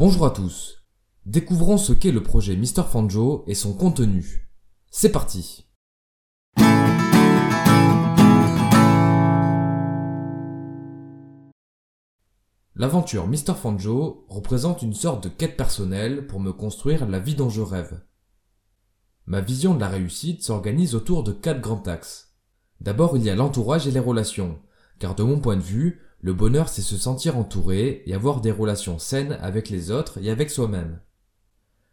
Bonjour à tous. Découvrons ce qu'est le projet Mr. Fanjo et son contenu. C'est parti. L'aventure Mr. Fanjo représente une sorte de quête personnelle pour me construire la vie dont je rêve. Ma vision de la réussite s'organise autour de quatre grands axes. D'abord, il y a l'entourage et les relations, car de mon point de vue, le bonheur, c'est se sentir entouré et avoir des relations saines avec les autres et avec soi-même.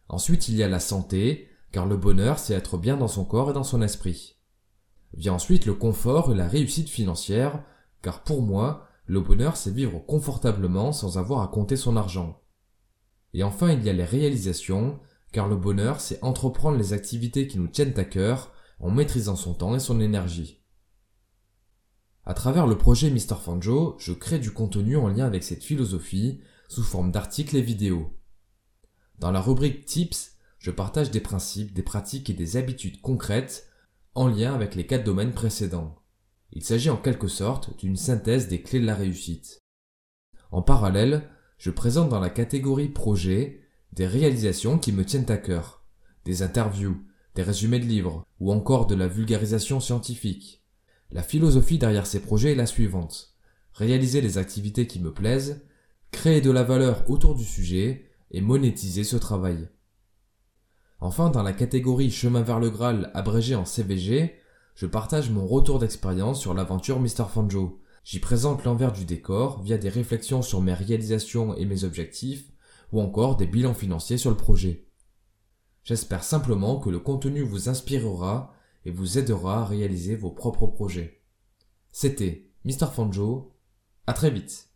Ensuite, il y a la santé, car le bonheur, c'est être bien dans son corps et dans son esprit. Vient ensuite le confort et la réussite financière, car pour moi, le bonheur, c'est vivre confortablement sans avoir à compter son argent. Et enfin, il y a les réalisations, car le bonheur, c'est entreprendre les activités qui nous tiennent à cœur en maîtrisant son temps et son énergie. À travers le projet Mr. Fanjo, je crée du contenu en lien avec cette philosophie sous forme d'articles et vidéos. Dans la rubrique Tips, je partage des principes, des pratiques et des habitudes concrètes en lien avec les quatre domaines précédents. Il s'agit en quelque sorte d'une synthèse des clés de la réussite. En parallèle, je présente dans la catégorie projet des réalisations qui me tiennent à cœur, des interviews, des résumés de livres ou encore de la vulgarisation scientifique. La philosophie derrière ces projets est la suivante. Réaliser les activités qui me plaisent, créer de la valeur autour du sujet et monétiser ce travail. Enfin, dans la catégorie chemin vers le Graal abrégé en CVG, je partage mon retour d'expérience sur l'aventure Mr. Fanjo. J'y présente l'envers du décor via des réflexions sur mes réalisations et mes objectifs, ou encore des bilans financiers sur le projet. J'espère simplement que le contenu vous inspirera et vous aidera à réaliser vos propres projets. C'était Mr. Fanjo. À très vite.